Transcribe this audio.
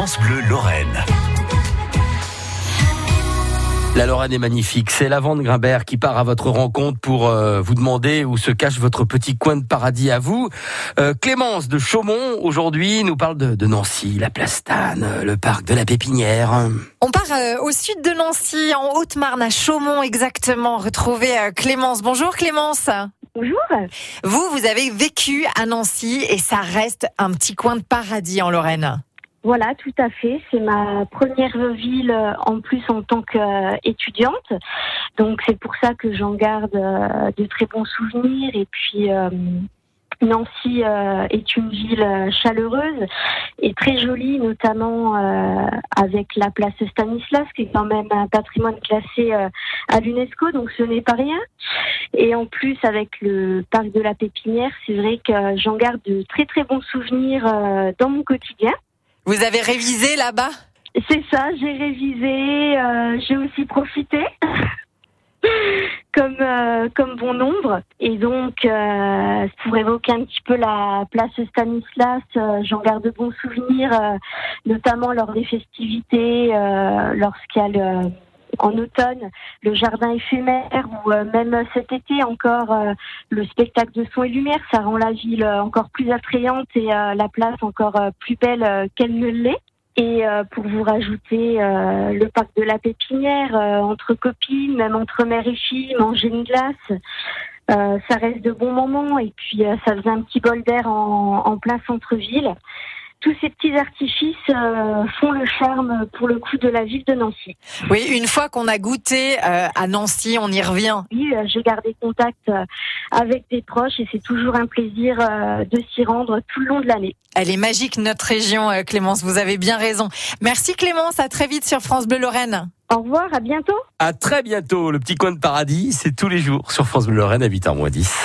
France Bleu Lorraine. La Lorraine est magnifique. C'est Lavande Grimbert qui part à votre rencontre pour euh, vous demander où se cache votre petit coin de paradis à vous. Euh, Clémence de Chaumont, aujourd'hui, nous parle de, de Nancy, la Plastane, le parc de la Pépinière. On part euh, au sud de Nancy, en Haute-Marne, à Chaumont exactement, retrouver euh, Clémence. Bonjour Clémence. Bonjour. Vous, vous avez vécu à Nancy et ça reste un petit coin de paradis en Lorraine. Voilà, tout à fait. C'est ma première ville euh, en plus en tant qu'étudiante. Donc c'est pour ça que j'en garde euh, de très bons souvenirs. Et puis euh, Nancy euh, est une ville euh, chaleureuse et très jolie, notamment euh, avec la place Stanislas, qui est quand même un patrimoine classé euh, à l'UNESCO, donc ce n'est pas rien. Et en plus, avec le parc de la Pépinière, c'est vrai que j'en garde de très très bons souvenirs euh, dans mon quotidien. Vous avez révisé là-bas? C'est ça, j'ai révisé, euh, j'ai aussi profité. Comme, euh, comme bon nombre. Et donc, euh, pour évoquer un petit peu la place Stanislas, euh, j'en garde de bons souvenirs, notamment lors des festivités, lorsqu'il y a le, en automne le jardin éphémère ou euh, même cet été encore euh, le spectacle de son et lumière. Ça rend la ville euh, encore plus attrayante et la place encore plus belle qu'elle ne l'est. Et pour vous rajouter le parc de la Pépinière, entre copines, même entre mère et fille, manger une glace, ça reste de bons moments. Et puis ça faisait un petit bol d'air en plein centre-ville. Tous ces petits artifices euh, font le charme pour le coup de la ville de Nancy. Oui, une fois qu'on a goûté euh, à Nancy, on y revient. Oui, euh, j'ai gardé contact euh, avec des proches et c'est toujours un plaisir euh, de s'y rendre tout le long de l'année. Elle est magique, notre région, euh, Clémence. Vous avez bien raison. Merci Clémence, à très vite sur France Bleu Lorraine. Au revoir, à bientôt. À très bientôt. Le petit coin de paradis, c'est tous les jours sur France Bleu Lorraine à 8h10.